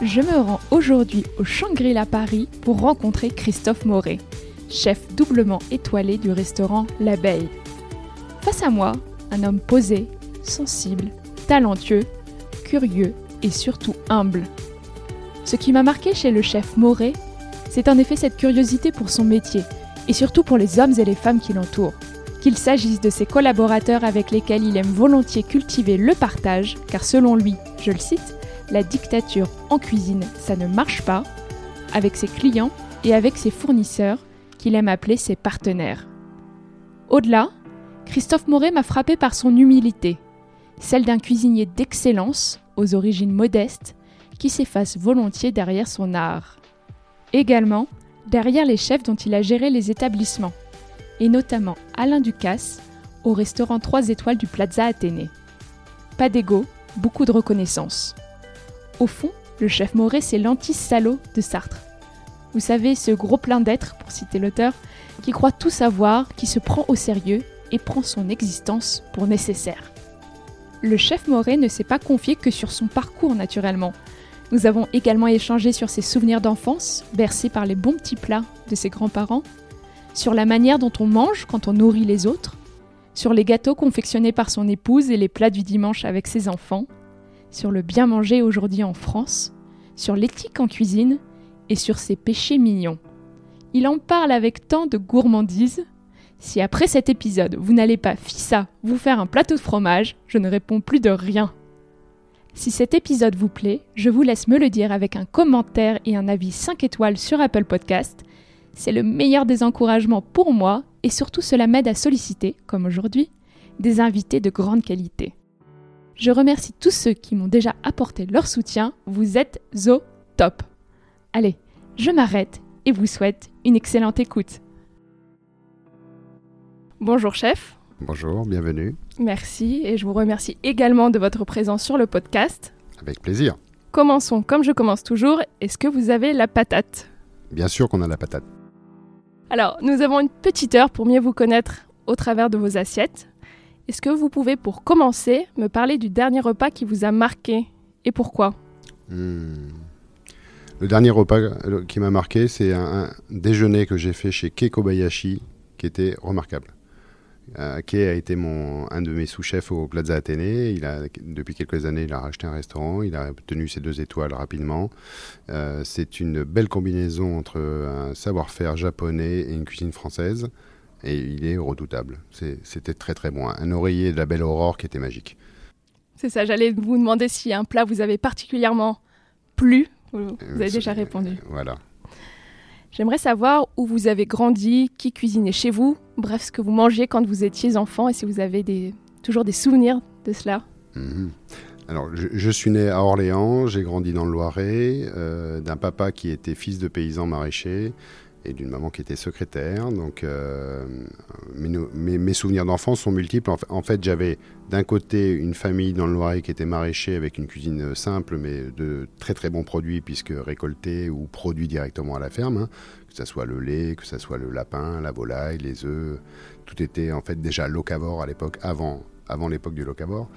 Je me rends aujourd'hui au Shangri-La Paris pour rencontrer Christophe Moret, chef doublement étoilé du restaurant L'Abeille. Face à moi, un homme posé, sensible, talentueux, curieux et surtout humble. Ce qui m'a marqué chez le chef Moret, c'est en effet cette curiosité pour son métier et surtout pour les hommes et les femmes qui l'entourent. Qu'il s'agisse de ses collaborateurs avec lesquels il aime volontiers cultiver le partage, car selon lui, je le cite, la dictature en cuisine, ça ne marche pas, avec ses clients et avec ses fournisseurs, qu'il aime appeler ses partenaires. Au-delà, Christophe Moret m'a frappé par son humilité, celle d'un cuisinier d'excellence, aux origines modestes, qui s'efface volontiers derrière son art. Également, derrière les chefs dont il a géré les établissements, et notamment Alain Ducasse, au restaurant 3 étoiles du Plaza Athénée. Pas d'ego, beaucoup de reconnaissance. Au fond, le chef Moret, c'est l'anti-salaud de Sartre. Vous savez, ce gros plein d'être, pour citer l'auteur, qui croit tout savoir, qui se prend au sérieux et prend son existence pour nécessaire. Le chef Moret ne s'est pas confié que sur son parcours naturellement. Nous avons également échangé sur ses souvenirs d'enfance, bercés par les bons petits plats de ses grands-parents, sur la manière dont on mange quand on nourrit les autres, sur les gâteaux confectionnés par son épouse et les plats du dimanche avec ses enfants, sur le bien manger aujourd'hui en France, sur l'éthique en cuisine et sur ses péchés mignons. Il en parle avec tant de gourmandise. Si après cet épisode, vous n'allez pas, fissa, vous faire un plateau de fromage, je ne réponds plus de rien. Si cet épisode vous plaît, je vous laisse me le dire avec un commentaire et un avis 5 étoiles sur Apple Podcast. C'est le meilleur des encouragements pour moi et surtout cela m'aide à solliciter, comme aujourd'hui, des invités de grande qualité. Je remercie tous ceux qui m'ont déjà apporté leur soutien. Vous êtes au top. Allez, je m'arrête et vous souhaite une excellente écoute. Bonjour chef. Bonjour, bienvenue. Merci et je vous remercie également de votre présence sur le podcast. Avec plaisir. Commençons comme je commence toujours. Est-ce que vous avez la patate? Bien sûr qu'on a la patate. Alors, nous avons une petite heure pour mieux vous connaître au travers de vos assiettes. Est-ce que vous pouvez, pour commencer, me parler du dernier repas qui vous a marqué et pourquoi? Hmm. Le dernier repas euh, qui m'a marqué, c'est un, déjeuner que j'ai fait chez Kei Kobayashi, qui était remarquable. Euh, Kei a été un de mes sous-chefs au Plaza Athénée. Depuis quelques années, il a racheté un restaurant. Il a obtenu ses deux étoiles rapidement. Euh, c'est une belle combinaison entre un savoir-faire japonais et une cuisine française et il est redoutable. C'était très très bon. Un oreiller de la belle aurore qui était magique. C'est ça, j'allais vous demander si un plat vous avait particulièrement plu. Vous avez déjà répondu. Voilà. J'aimerais savoir où vous avez grandi, qui cuisinait chez vous, bref, ce que vous mangiez quand vous étiez enfant et si vous avez des, toujours des souvenirs de cela. Mhm. Alors, je, suis né à Orléans, j'ai grandi dans le Loiret, euh, d'un papa qui était fils de paysan maraîcher et d'une maman qui était secrétaire. Donc, euh, mes, souvenirs d'enfance sont multiples. En fait, j'avais d'un côté une famille dans le Loiret qui était maraîcher avec une cuisine simple, mais de très très bons produits, puisque récoltés ou produits directement à la ferme. Hein. Que ce soit le lait, que ce soit le lapin, la volaille, les œufs. Tout était en fait déjà locavore à l'époque, avant, avant l'époque du locavore.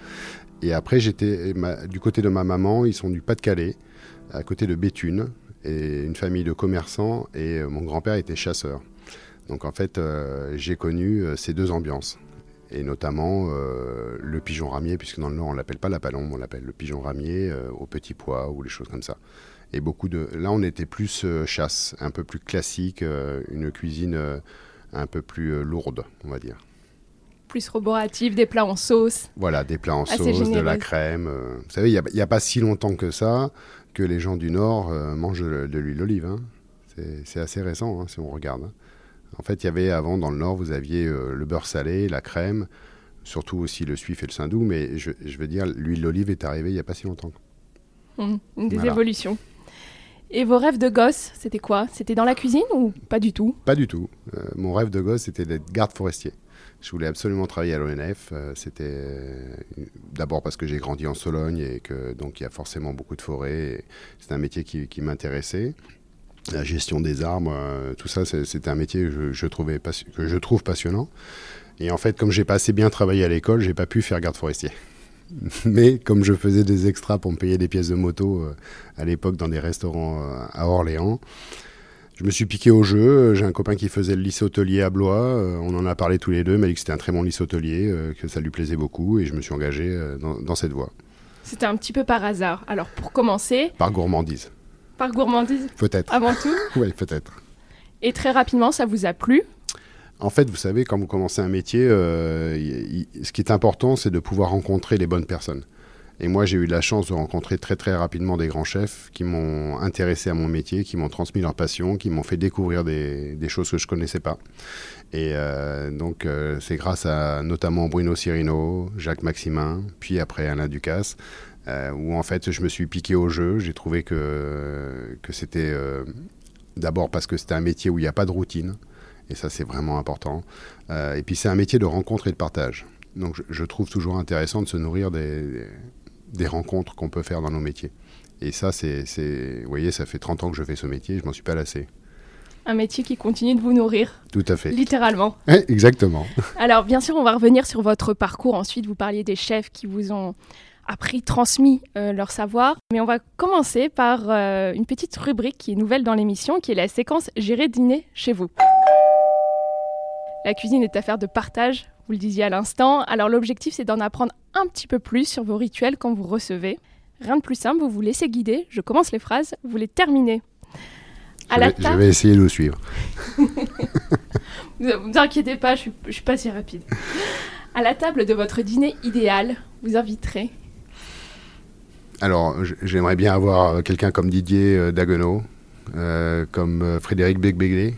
Et après, j'étais du côté de ma maman, ils sont du Pas-de-Calais, à côté de Béthune, et une famille de commerçants et euh, mon grand-père était chasseur. Donc en fait, euh, j'ai connu euh, ces deux ambiances. et notamment le pigeon ramier, puisque dans le Nord on l'appelle pas la palombe, on l'appelle le pigeon ramier au petit pois ou les choses comme ça. Et beaucoup de. Là, on était plus chasse, un peu plus classique, une cuisine un peu plus lourde, on va dire plus roboratif, des plats en sauce. Voilà, des plats en sauce, de la crème. Euh. Vous savez, il n'y a, pas si longtemps que ça que les gens du Nord euh, mangent de, l'huile d'olive. Hein. C'est assez récent, hein, si on regarde. Hein. En fait, il y avait avant, dans le Nord, vous aviez euh, le beurre salé, la crème, surtout aussi le suif et le saindoux, mais je, veux dire, l'huile d'olive est arrivée il n'y a pas si longtemps. Mmh, des évolutions. Et vos rêves de gosse, c'était quoi? C'était dans la cuisine ou pas du tout? Pas du tout. mon rêve de gosse, c'était d'être garde forestier. Je voulais absolument travailler à l'ONF. Euh, c'était euh, d'abord parce que j'ai grandi en Sologne et que donc il y a forcément beaucoup de forêts. C'est un métier qui, m'intéressait. La gestion des arbres, euh, tout ça, c'était un métier que je, trouvais trouve passionnant. Et en fait, comme j'ai pas assez bien travaillé à l'école, j'ai pas pu faire garde forestier. Mais comme je faisais des extras pour me payer des pièces de moto à l'époque dans des restaurants à Orléans, je me suis piqué au jeu. J'ai un copain qui faisait le lycée hôtelier à Blois. Euh, on en a parlé tous les deux. Il m'a dit que c'était un très bon lycée hôtelier, euh, que ça lui plaisait beaucoup. Et je me suis engagé euh, dans, cette voie. C'était un petit peu par hasard. Alors, pour commencer. Par gourmandise. Par gourmandise Peut-être. Avant tout Oui, peut-être. Et très rapidement, ça vous a plu? En fait, vous savez, quand vous commencez un métier, ce qui est important, c'est de pouvoir rencontrer les bonnes personnes. Et moi, j'ai eu la chance de rencontrer très très rapidement des grands chefs qui m'ont intéressé à mon métier, qui m'ont transmis leur passion, qui m'ont fait découvrir des, choses que je connaissais pas. Et euh, donc, euh, c'est grâce à notamment Bruno Cirino, Jacques Maximin, puis après Alain Ducasse, euh, où en fait, je me suis piqué au jeu. J'ai trouvé que, que c'était d'abord parce que c'était un métier où il n'y a pas de routine. Et ça, c'est vraiment important. et puis, c'est un métier de rencontre et de partage. Donc, je trouve toujours intéressant de se nourrir des des rencontres qu'on peut faire dans nos métiers. Et ça, c'est, vous voyez, ça fait 30 ans que je fais ce métier, je m'en suis pas lassé. Un métier qui continue de vous nourrir. Tout à fait. Littéralement. exactement. Alors, bien sûr, on va revenir sur votre parcours. Ensuite, vous parliez des chefs qui vous ont appris, transmis euh, leur savoir. Mais on va commencer par euh, une petite rubrique qui est nouvelle dans l'émission, qui est la séquence Gérer dîner chez vous. La cuisine est affaire de partage, vous le disiez à l'instant. Alors l'objectif, c'est d'en apprendre un petit peu plus sur vos rituels quand vous recevez. Rien de plus simple, vous vous laissez guider. Je commence les phrases, vous les terminez. À je, la vais, je vais essayer de vous suivre. ne vous inquiétez pas, je ne suis, pas si rapide. À la table de votre dîner idéal, vous inviterez Alors, j'aimerais bien avoir quelqu'un comme Didier euh, Daguenot, euh, comme euh, Frédéric Becbéglé,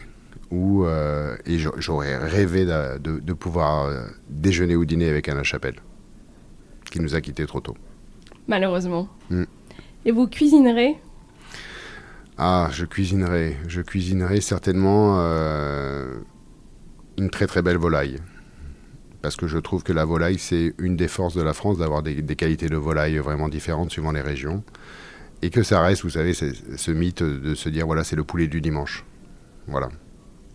où, et j'aurais rêvé de, pouvoir déjeuner ou dîner avec Anna Chapelle qui nous a quittés trop tôt. Malheureusement. Mm. Et vous cuisinerez? Ah, je cuisinerai. Je cuisinerai certainement euh, une très très belle volaille. Parce que je trouve que la volaille, c'est une des forces de la France d'avoir des, qualités de volaille vraiment différentes suivant les régions. Et que ça reste, vous savez, ce mythe de se dire, voilà, c'est le poulet du dimanche. Voilà.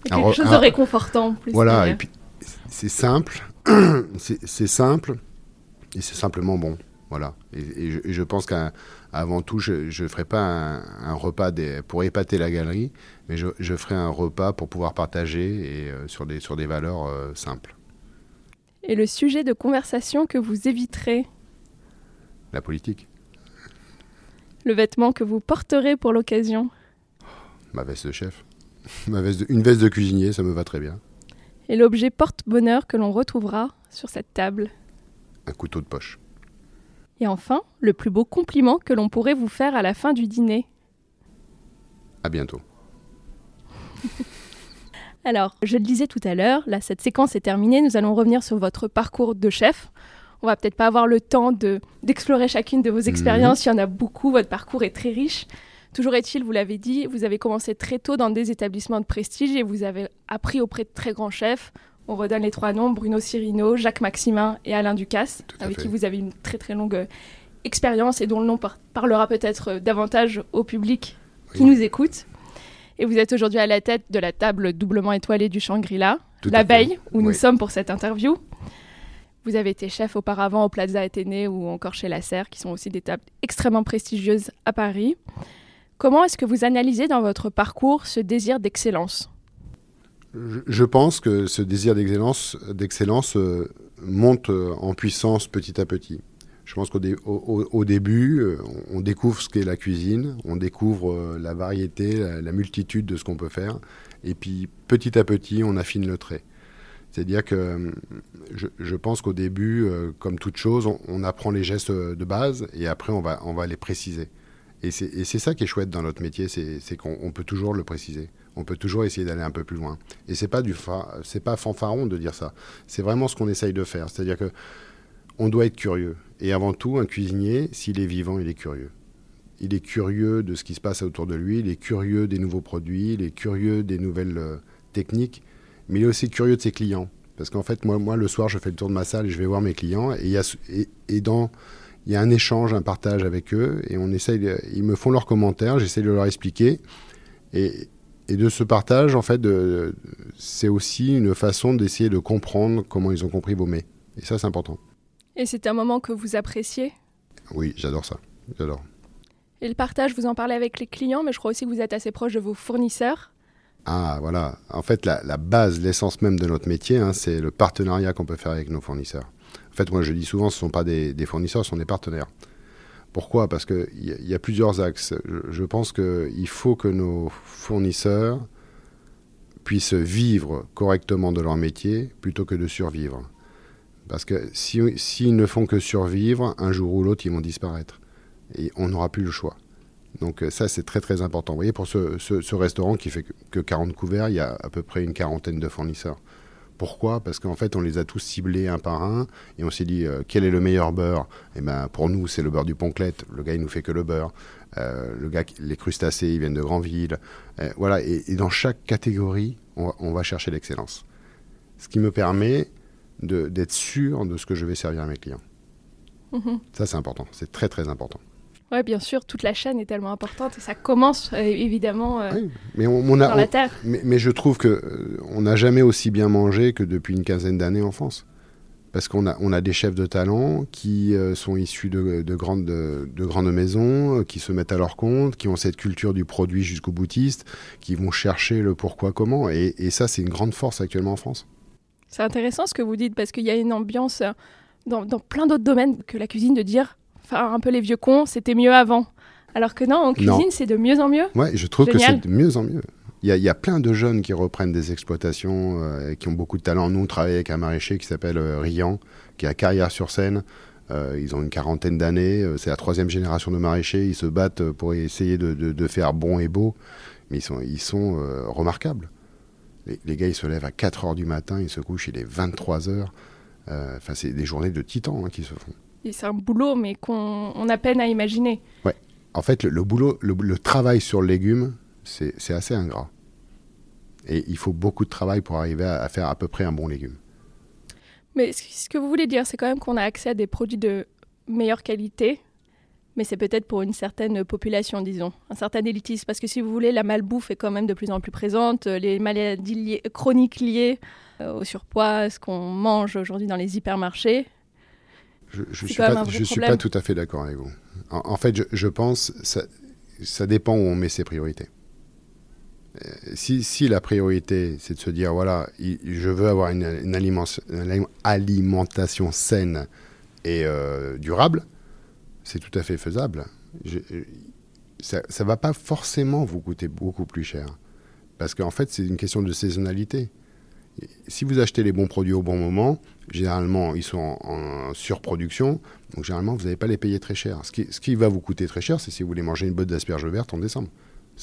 Quelque chose de réconfortant. Plus voilà, et puis c'est simple. c'est simple et c'est simplement bon. Voilà. Et, je, pense qu'avant tout, je ne ferai pas un, repas pour épater la galerie, mais je, ferai un repas pour pouvoir partager et euh, sur, des, sur des valeurs euh, simples. Et le sujet de conversation que vous éviterez La politique. Le vêtement que vous porterez pour l'occasion Ma veste de chef. Ma veste une veste de cuisinier, ça me va très bien. Et l'objet porte-bonheur que l'on retrouvera sur cette table un couteau de poche. Et enfin, le plus beau compliment que l'on pourrait vous faire à la fin du dîner. À bientôt. Alors, je le disais tout à l'heure, là, cette séquence est terminée. Nous allons revenir sur votre parcours de chef. On va peut-être pas avoir le temps de, d'explorer chacune de vos mhm. expériences. Il y en a beaucoup. Votre parcours est très riche. Toujours est-il, vous l'avez dit, vous avez commencé très tôt dans des établissements de prestige et vous avez appris auprès de très grands chefs. On redonne les trois noms, Bruno Cirino, Jacques Maximin et Alain Ducasse, avec qui vous avez une très très longue euh, expérience et dont le nom parlera peut-être euh, davantage au public qui nous écoute. Et vous êtes aujourd'hui à la tête de la table doublement étoilée du Shangri-La, l'abeille, où nous sommes pour cette interview. Vous avez été chef auparavant au Plaza Athénée ou encore chez La Serre, qui sont aussi des tables extrêmement prestigieuses à Paris. Comment est-ce que vous analysez dans votre parcours ce désir d'excellence? Je pense que ce désir d'excellence, euh, monte en puissance petit à petit. Je pense qu'au au, début, on découvre ce qu'est la cuisine, on découvre la variété, la multitude de ce qu'on peut faire, et puis petit à petit, on affine le trait. C'est-à-dire que je, pense qu'au début, euh, comme toute chose, on, apprend les gestes de base et après on va, on va les préciser. Et c'est ça qui est chouette dans notre métier, c'est qu'on peut toujours le préciser. On peut toujours essayer d'aller un peu plus loin. Et c'est pas pas fanfaron de dire ça. C'est vraiment ce qu'on essaye de faire. C'est-à-dire que on doit être curieux. Et avant tout, un cuisinier, s'il est vivant, il est curieux. Il est curieux de ce qui se passe autour de lui, il est curieux des nouveaux produits, il est curieux des nouvelles euh, techniques mais il est aussi curieux de ses clients. Parce qu'en fait, moi, moi, le soir, je fais le tour de ma salle et je vais voir mes clients. Et, dans, il y a un échange, un partage avec eux. Et on essaye, ils me font leurs commentaires, j'essaie de leur expliquer. Et, et de ce partage, en fait, c'est aussi une façon d'essayer de comprendre comment ils ont compris vos mets. Et ça, c'est important. Et c'est un moment que vous appréciez? Oui, j'adore ça. J'adore. Et le partage, vous en parlez avec les clients, mais je crois aussi que vous êtes assez proche de vos fournisseurs. Ah, voilà. En fait, la, base, l'essence même de notre métier, hein, c'est le partenariat qu'on peut faire avec nos fournisseurs. En fait, moi, je dis souvent, ce ne sont pas des, fournisseurs, ce sont des partenaires. Pourquoi? Parce qu'il y, a plusieurs axes. Je, pense qu'il faut que nos fournisseurs puissent vivre correctement de leur métier plutôt que de survivre. Parce que s'ils ne font que survivre, un jour ou l'autre, ils vont disparaître. Et on n'aura plus le choix. Donc euh, ça, c'est très très important. Vous voyez, pour ce, restaurant qui fait que 40 couverts, il y a à peu près une quarantaine de fournisseurs. Pourquoi? Parce qu'en fait, on les a tous ciblés un par un et on s'est dit euh, quel est le meilleur beurre? Et eh ben pour nous, c'est le beurre du Ponclette. Le gars, il nous fait que le beurre. Euh, le gars, les crustacés, ils viennent de Grandville. voilà. Et, dans chaque catégorie, on va, chercher l'excellence. Ce qui me permet d'être sûr de ce que je vais servir à mes clients. Mm-hmm. Ça, c'est important. C'est très très important. Oui, bien sûr, toute la chaîne est tellement importante et ça commence euh, évidemment euh, mais on, a, dans la terre. mais, je trouve que euh, on n'a jamais aussi bien mangé que depuis une quinzaine d'années en France. Parce qu'on a, on a des chefs de talent qui sont issus de, grandes, de, grandes maisons, qui se mettent à leur compte, qui ont cette culture du produit jusqu'au boutiste, qui vont chercher le pourquoi, comment. Et, et ça, c'est une grande force actuellement en France. C'est intéressant ce que vous dites parce qu'il y a une ambiance dans, dans plein d'autres domaines que la cuisine de dire enfin un peu les vieux cons, c'était mieux avant. Alors que non, en cuisine, c'est de mieux en mieux. Ouais, je trouve que c'est de mieux en mieux. Il y, a, plein de jeunes qui reprennent des exploitations, euh, qui ont beaucoup de talent. Nous, on travaille avec un maraîcher qui s'appelle euh, Rian, qui a carrière sur scène. Euh, ils ont une quarantaine d'années. c'est la troisième génération de maraîchers. Ils se battent pour essayer de, faire bon et beau. Mais ils sont, ils sont remarquables. Les, gars, ils se lèvent à 4 heures du matin, ils se couchent, il est 23 heures. Enfin, c'est des journées de titans hein, qui se font c'est un boulot, mais qu'on a peine à imaginer. Ouais. En fait, le, boulot, le, travail sur le légume, c'est assez ingrat. Et il faut beaucoup de travail pour arriver à, faire à peu près un bon légume. Mais ce que vous voulez dire, c'est quand même qu'on a accès à des produits de meilleure qualité, mais c'est peut-être pour une certaine population, disons, un certain élitisme. Parce que si vous voulez, la malbouffe est quand même de plus en plus présente, les maladies chroniques liées euh, au surpoids, ce qu'on mange aujourd'hui dans les hypermarchés, je ne suis, pas, je suis pas tout à fait d'accord avec vous. En, fait, je, je pense ça, ça dépend où on met ses priorités. Euh, si, si, la priorité, c'est de se dire, voilà, je veux avoir une, une, alimentation saine et euh, durable, c'est tout à fait faisable. ça ne va pas forcément vous coûter beaucoup plus cher. Parce qu'en fait, c'est une question de saisonnalité si vous achetez les bons produits au bon moment, généralement, ils sont en, surproduction. Donc, généralement, vous n'allez pas les payer très cher. Ce qui, ce qui va vous coûter très cher, c'est si vous voulez manger une botte d'asperges vertes en décembre.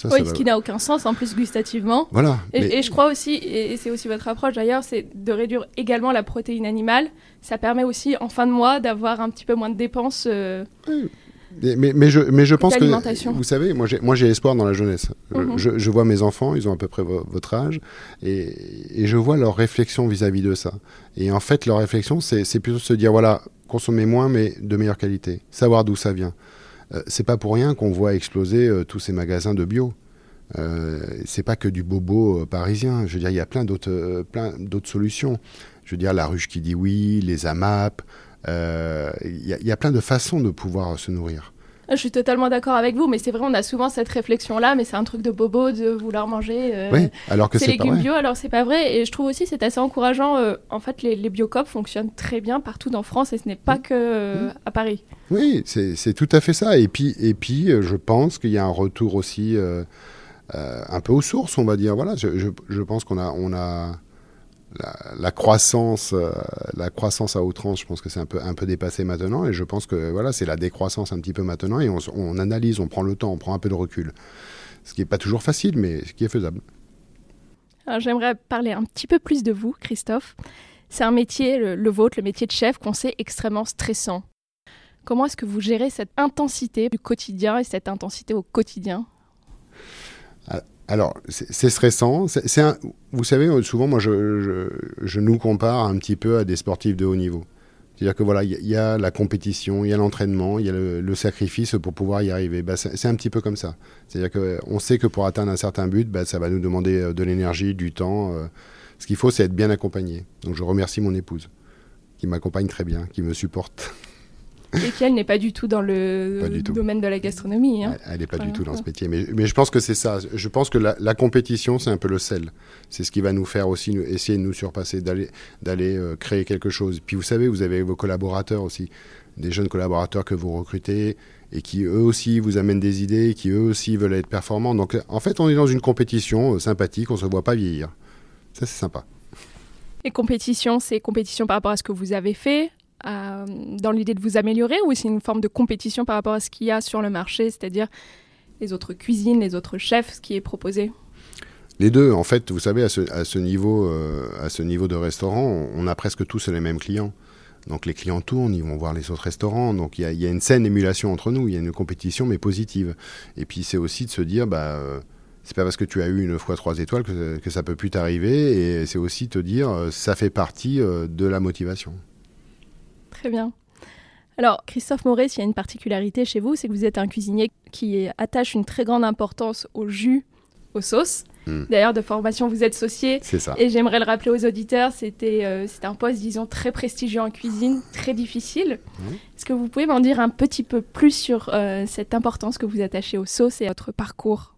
oui, ce qui n'a aucun sens en plus gustativement. Voilà. Et, je crois aussi, et c'est aussi votre approche d'ailleurs, c'est de réduire également la protéine animale. Ça permet aussi en fin de mois d'avoir un petit peu moins de dépenses. Euh, mais, mais, je, mais je pense que, vous savez, moi j'ai, moi j'ai espoir dans la jeunesse. Mhm. je, je, vois mes enfants, ils ont à peu près votre âge, et, et je vois leur réflexion vis-à-vis de ça. Et en fait, leur réflexion, c'est, plutôt de se dire, voilà, consommer moins, mais de meilleure qualité. Savoir d'où ça vient. Euh, c'est pas pour rien qu'on voit exploser euh, tous ces magasins de bio. Euh, c'est pas que du bobo euh, parisien. Je veux dire, il y a plein d'autres, plein d'autres solutions. Je veux dire, la ruche qui dit oui, les AMAP, il euh, y, a plein de façons de pouvoir se nourrir. Je suis totalement d'accord avec vous, mais c'est vrai, on a souvent cette réflexion-là, mais c'est un truc de bobo de vouloir manger euh, oui, alors que ces légumes bio, alors c'est pas vrai. Et je trouve aussi c'est assez encourageant. Euh, en fait, les, les biocopes fonctionnent très bien partout en France et ce n'est pas que euh, à Paris. Oui, c'est tout à fait ça. Et puis, et puis je pense qu'il y a un retour aussi un peu aux sources, on va dire. Voilà, je, je, je pense qu'on a, on a la, croissance, euh, la croissance à outrance, je pense que c'est un peu, un peu dépassé maintenant. Et je pense que voilà, c'est la décroissance un petit peu maintenant. Et on, analyse, on prend le temps, on prend un peu de recul. Ce qui n'est pas toujours facile, mais ce qui est faisable. j'aimerais parler un petit peu plus de vous, Christophe. C'est un métier, le, le, vôtre, le métier de chef, qu'on sait extrêmement stressant. Comment est-ce que vous gérez cette intensité du quotidien et cette intensité au quotidien? Alors, c'est stressant. C'est vous savez, souvent, moi, je, nous compare un petit peu à des sportifs de haut niveau. C'est-à-dire que voilà, il y, a la compétition, il y a l'entraînement, il y a le, sacrifice pour pouvoir y arriver. Bah, c'est un petit peu comme ça. C'est-à-dire qu'on sait que pour atteindre un certain but, bah, ça va nous demander euh, de l'énergie, du temps. Euh. ce qu'il faut, c'est être bien accompagné. Donc, je remercie mon épouse, qui m'accompagne très bien, qui me supporte. Et qu'elle n'est pas du tout dans le domaine de la gastronomie. Hein. Elle n'est pas du tout dans ce métier. Mais, mais je pense que c'est ça. Je pense que la, compétition, c'est un peu le sel. C'est ce qui va nous faire aussi essayer de nous surpasser, d'aller euh, créer quelque chose. Puis vous savez, vous avez vos collaborateurs aussi, des jeunes collaborateurs que vous recrutez et qui eux aussi vous amènent des idées, qui eux aussi veulent être performants. Donc en fait, on est dans une compétition euh, sympathique, on ne se voit pas vieillir. Ça, c'est sympa. Et compétition, c'est compétition par rapport à ce que vous avez fait, dans l'idée de vous améliorer ou c'est une forme de compétition par rapport à ce qu'il y a sur le marché, c'est-à-dire les autres cuisines, les autres chefs, ce qui est proposé? Les deux, en fait, vous savez, à ce, niveau, euh, à ce niveau de restaurant, on, a presque tous les mêmes clients. Donc les clients tournent, ils vont voir les autres restaurants. Donc il y, a une saine émulation entre nous, il y a une compétition mais positive. Et puis c'est aussi de se dire, bah, euh, c'est pas parce que tu as eu une fois trois étoiles que, que ça peut plus t'arriver. Et c'est aussi te dire, euh, ça fait partie de la motivation. Très bien. Alors, Christophe Moret, s'il y a une particularité chez vous, c'est que vous êtes un cuisinier qui attache une très grande importance au jus, aux sauces. Hmm. D'ailleurs, de formation, vous êtes saucier. C'est ça. Et j'aimerais le rappeler aux auditeurs, c'était euh, un poste, disons, très prestigieux en cuisine, très difficile. Hmm. Est-ce que vous pouvez m'en dire un petit peu plus sur euh, cette importance que vous attachez aux sauces et à votre parcours?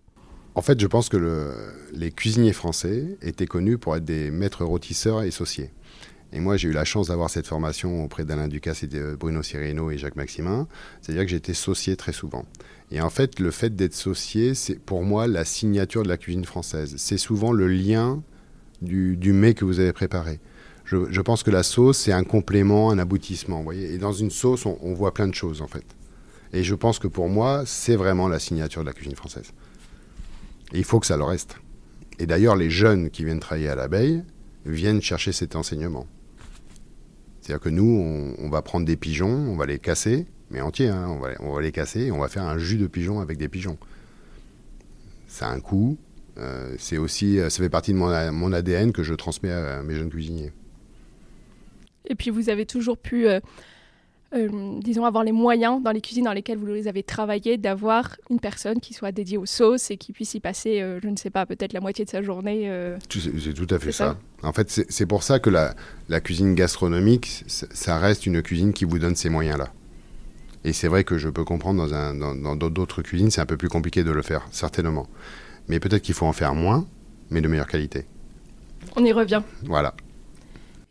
En fait, je pense que le, les cuisiniers français étaient connus pour être des maîtres rôtisseurs et sauciers. Et moi, j'ai eu la chance d'avoir cette formation auprès d'Alain Ducasse et de Bruno Cirino et Jacques Maximin. C'est-à-dire que j'étais saucier très souvent. Et en fait, le fait d'être saucier, c'est pour moi la signature de la cuisine française. C'est souvent le lien du, du mets que vous avez préparé. Je, je pense que la sauce, c'est un complément, un aboutissement. Vous voyez et dans une sauce, on, on, voit plein de choses, en fait. Et je pense que pour moi, c'est vraiment la signature de la cuisine française. Et il faut que ça le reste. Et d'ailleurs, les jeunes qui viennent travailler à l'abeille viennent chercher cet enseignement. C'est-à-dire que nous, on, va prendre des pigeons, on va les casser, mais entiers, hein, on, va, les casser et on va faire un jus de pigeon avec des pigeons. Ça a un coût. Euh, c'est aussi, ça fait partie de mon, mon, ADN que je transmets à mes jeunes cuisiniers. Et puis vous avez toujours pu euh, euh, disons, avoir les moyens dans les cuisines dans lesquelles vous les avez travaillées d'avoir une personne qui soit dédiée aux sauces et qui puisse y passer, euh, je ne sais pas, peut-être la moitié de sa journée. Euh. C'est tout à fait ça. En fait, c'est pour ça que la, la cuisine gastronomique, ça reste une cuisine qui vous donne ces moyens-là. Et c'est vrai que je peux comprendre dans d'autres dans, cuisines, c'est un peu plus compliqué de le faire, certainement. Mais peut-être qu'il faut en faire moins, mais de meilleure qualité. On y revient. Voilà.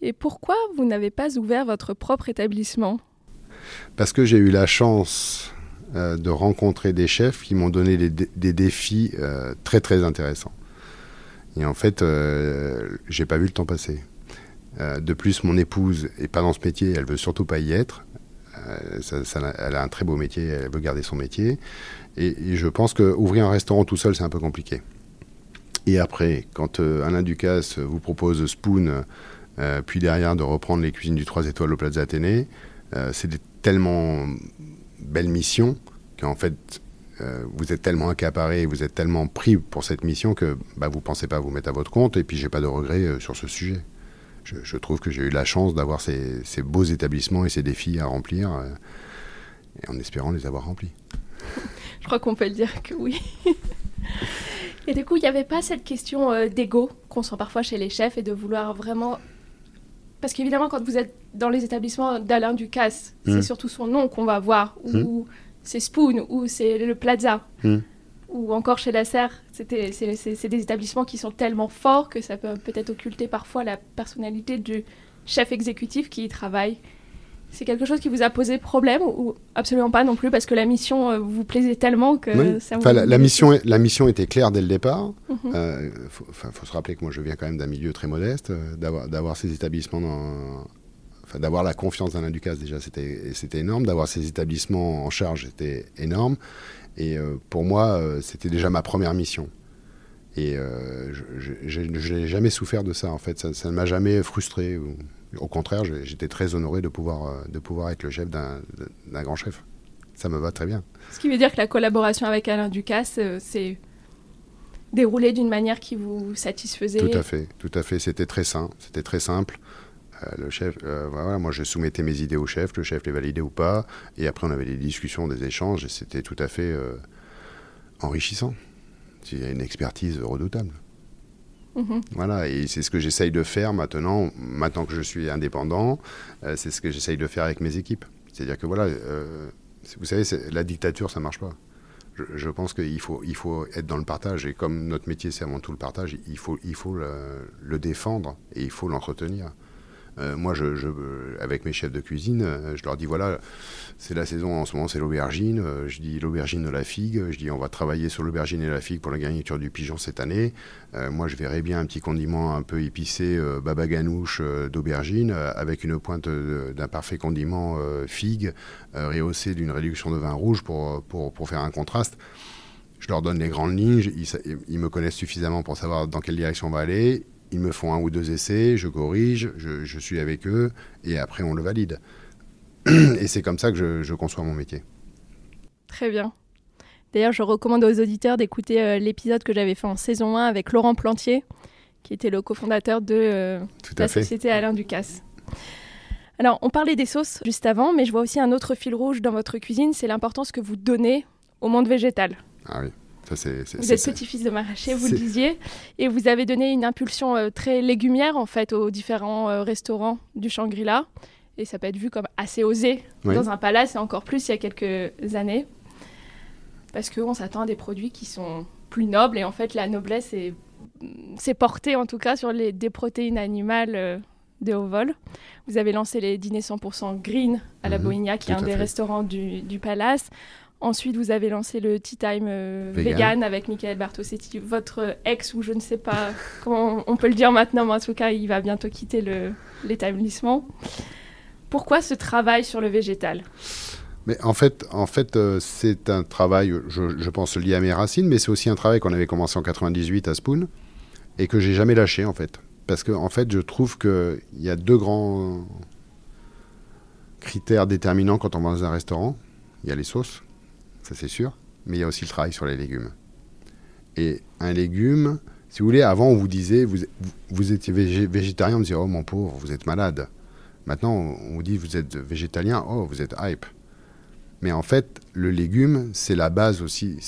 Et pourquoi vous n'avez pas ouvert votre propre établissement? Parce que j'ai eu la chance euh, de rencontrer des chefs qui m'ont donné des, défis euh, très très intéressants. Et en fait, euh, j'ai pas vu le temps passer. de plus, mon épouse est pas dans ce métier, elle veut surtout pas y être. elle a un très beau métier, elle veut garder son métier. Et, je pense qu'ouvrir un restaurant tout seul, c'est un peu compliqué. Et après, quand Alain Ducasse vous propose Spoon, puis derrière de reprendre les cuisines du 3 étoiles au Plaza Athénée, c'est des tellement belle mission qu'en fait, euh, vous êtes tellement accaparé, vous êtes tellement pris pour cette mission que bah, vous ne pensez pas vous mettre à votre compte. Et puis, j'ai pas de regrets euh, sur ce sujet. Je, trouve que j'ai eu la chance d'avoir ces, beaux établissements et ces défis à remplir, euh, et en espérant les avoir remplis. Je crois qu'on peut le dire que oui. et du coup, il n'y avait pas cette question d'ego qu'on sent parfois chez les chefs et de vouloir vraiment parce qu'évidemment, quand vous êtes dans les établissements d'Alain Ducasse, c'est hmm. surtout son nom qu'on va voir, ou hmm. c'est Spoon ou c'est le Plaza. Hmm. Ou encore chez la Serre, c'est des établissements qui sont tellement forts que ça peut peut-être occulter parfois la personnalité du chef exécutif qui y travaille. C'est quelque chose qui vous a posé problème ou absolument pas non plus parce que la mission euh, vous plaisait tellement que Oui. ça Enfin, vous- la, la mission, est- la mission était claire dès le départ. Mhm. Euh, faut, enfin, faut se rappeler que moi je viens quand même d'un milieu très modeste, euh, d'avoir, ces établissements dans, enfin, d'avoir la confiance d'Alain Ducasse déjà c'était, c'était énorme, d'avoir ces établissements en charge c'était énorme. Et euh, pour moi euh, c'était déjà ma première mission. Et euh, je, n'ai jamais souffert de ça en fait, ça, ça ne m'a jamais frustré. ou- au contraire, j'étais très honoré de pouvoir, euh, de pouvoir être le chef d'un, grand chef. Ça me va très bien. Ce qui veut dire que la collaboration avec Alain Ducasse euh, s'est déroulée d'une manière qui vous satisfaisait. Tout à fait, tout à fait. C'était très sain, c'était très simple. Euh, le chef, euh, voilà, moi je soumettais mes idées au chef, le chef les validait ou pas, et après on avait des discussions, des échanges, et c'était tout à fait euh, enrichissant. Il y a une expertise redoutable. Mhm. Voilà, et c'est ce que j'essaye de faire maintenant, maintenant que je suis indépendant, euh, c'est ce que j'essaye de faire avec mes équipes. C'est-à-dire que voilà, euh, vous savez, la dictature, ça marche pas. Je, pense qu'il faut, il faut être dans le partage, et comme notre métier, c'est avant tout le partage, il faut, il faut le défendre et il faut l'entretenir. Euh, moi, je, avec mes chefs de cuisine, euh, je leur dis voilà, c'est la saison en ce moment, c'est l'aubergine. Euh, je dis l'aubergine de la figue. Je dis on va travailler sur l'aubergine et la figue pour la garniture du pigeon cette année. Moi, je verrais bien un petit condiment un peu épicé, euh, baba ganouche d'aubergine, avec une pointe d'un parfait condiment figue, rehaussé d'une réduction de vin rouge pour, pour, faire un contraste. Je leur donne les grandes lignes, ils me connaissent suffisamment pour savoir dans quelle direction on va aller. Ils me font un ou deux essais, je corrige, je, je suis avec eux, et après on le valide. Et c'est comme ça que je, je conçois mon métier. Très bien. D'ailleurs, je recommande aux auditeurs d'écouter euh, l'épisode que j'avais fait en saison 1 avec Laurent Plantier, qui était le cofondateur de euh, la fait. société Alain Ducasse. Alors, on parlait des sauces juste avant, mais je vois aussi un autre fil rouge dans votre cuisine, c'est l'importance que vous donnez au monde végétal. Ah oui, ça Vous êtes petit-fils de maraîcher, vous le disiez, et vous avez donné une impulsion euh, très légumière en fait aux différents euh, restaurants du Shangri-La. Et ça peut être vu comme assez osé Oui. dans un palace et encore plus il y a quelques années. Parce qu'on s'attend à des produits qui sont plus nobles et en fait la noblesse est, c'est porté en tout cas sur les, des protéines animales euh, de haut vol. Vous avez lancé les dîners 100% green à la Bohemia qui est un des fait. restaurants du, du palace. Ensuite, vous avez lancé le Tea Time euh, Vegan. vegan avec Michael Bartosetti, votre ex, ou je ne sais pas comment on peut le dire maintenant, mais en tout cas, il va bientôt quitter l'établissement. Pourquoi ce travail sur le végétal? Mais en fait, en fait euh, c'est un travail, je, je pense, lié à mes racines, mais c'est aussi un travail qu'on avait commencé en 98 à Spoon et que j'ai jamais lâché en fait. Parce que en fait, je trouve qu'il y a deux grands critères déterminants quand on va dans un restaurant. Il y a les sauces, ça c'est sûr, mais il y a aussi le travail sur les légumes. Et un légume, si vous voulez, avant on vous disait, vous, vous, étiez végé- végétarien, on disait, oh mon pauvre, vous êtes malade. Maintenant, on vous dit, vous êtes végétalien, oh, vous êtes hype. Mais en fait, le légume, c'est la base aussi.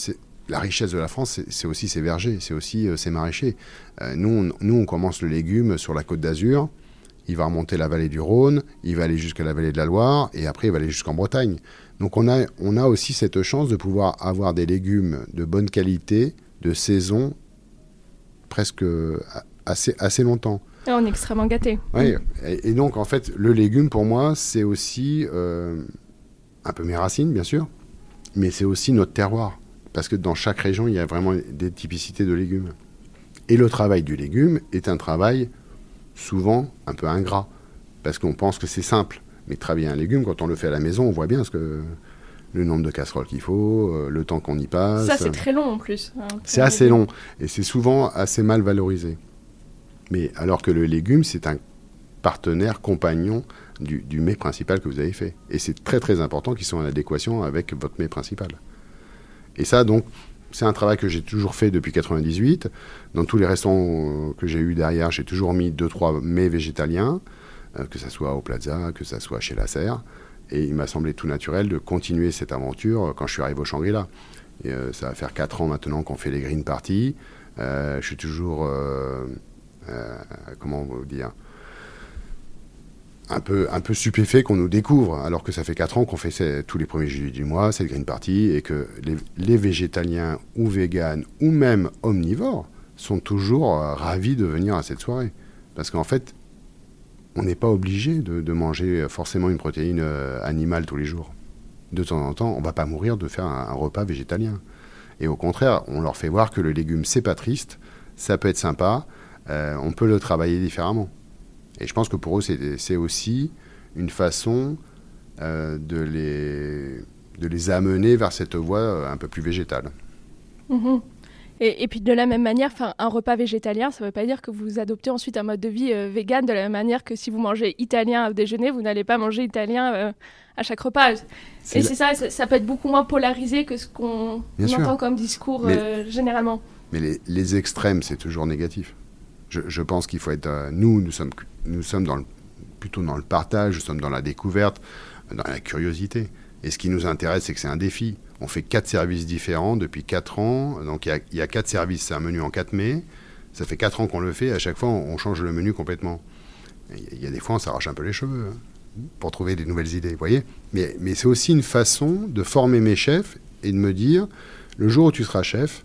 La richesse de la France, c'est- aussi ses vergers, c'est aussi euh, ses maraîchers. Euh, nous, nous, on commence le légume sur la côte d'Azur. Il va remonter la vallée du Rhône, il va aller jusqu'à la vallée de la Loire, et après, il va aller jusqu'en Bretagne. Donc, on a, on a aussi cette chance de pouvoir avoir des légumes de bonne qualité, de saison, presque euh, assez, assez longtemps. Et On est extrêmement gâtés. Oui, et, et donc en fait, le légume pour moi, c'est aussi euh, un peu mes racines, bien sûr, mais c'est aussi notre terroir. Parce que dans chaque région, il y a vraiment des typicités de légumes. Et le travail du légume est un travail souvent un peu ingrat, parce qu'on pense que c'est simple. Mais travailler un légume, quand on le fait à la maison, on voit bien ce que le nombre de casseroles qu'il faut, euh, le temps qu'on y passe. Ça, c'est très long en plus. hein, C'est assez long et c'est souvent assez mal valorisé. Mais alors que le légume, c'est un partenaire, compagnon du, du mets principal que vous avez fait. Et c'est très très important qu'ils soient en adéquation avec votre mets principal. Et ça, donc, c'est un travail que j'ai toujours fait depuis 98. Dans tous les restaurants euh, que j'ai eu derrière, j'ai toujours mis deux trois mets végétaliens, que ça soit au Plaza, que ça soit chez la Serre. Et il m'a semblé tout naturel de continuer cette aventure euh, quand je suis arrivé au Shangri-La. Euh, ça va faire 4 ans maintenant qu'on fait les green parties. Euh, je suis toujours, euh, euh, comment vous dire, un peu, un peu stupéfait qu'on nous découvre, alors que ça fait 4 ans qu'on fait tous les premiers jeudis du mois cette Green Party et que les, végétaliens ou véganes ou même omnivores sont toujours euh, ravis de venir à cette soirée. Parce qu'en fait, on n'est pas obligé de, manger forcément une protéine euh, animale tous les jours. De temps en temps, on va pas mourir de faire un, repas végétalien. Et au contraire, on leur fait voir que le légume, c'est pas triste, ça peut être sympa, euh, on peut le travailler différemment. Et je pense que pour eux, c'est aussi une façon euh, de, les, amener vers cette voie un peu plus végétale. Mhm. Et, puis de la même manière, un repas végétalien, ça ne veut pas dire que vous adoptez ensuite un mode de vie euh, vegan de la même manière que si vous mangez italien au déjeuner, vous n'allez pas manger italien à chaque repas. Et c'est ça, ça, peut être beaucoup moins polarisé que ce qu'on entend comme discours généralement. Mais les, les extrêmes, c'est toujours négatif. Je, je pense qu'il faut être... nous, nous sommes nous sommes dans plutôt dans le partage, nous sommes dans la découverte, dans la curiosité. Et ce qui nous intéresse, c'est que c'est un défi. On fait quatre services différents depuis quatre ans. Donc il y, a quatre services, c'est un menu en 4 mai. Ça fait quatre ans qu'on le fait. À chaque fois, on, change le menu complètement. Il y, a des fois, on s'arrache un peu les cheveux hein, pour trouver des nouvelles idées, voyez Mais, mais c'est aussi une façon de former mes chefs et de me dire, le jour où tu seras chef,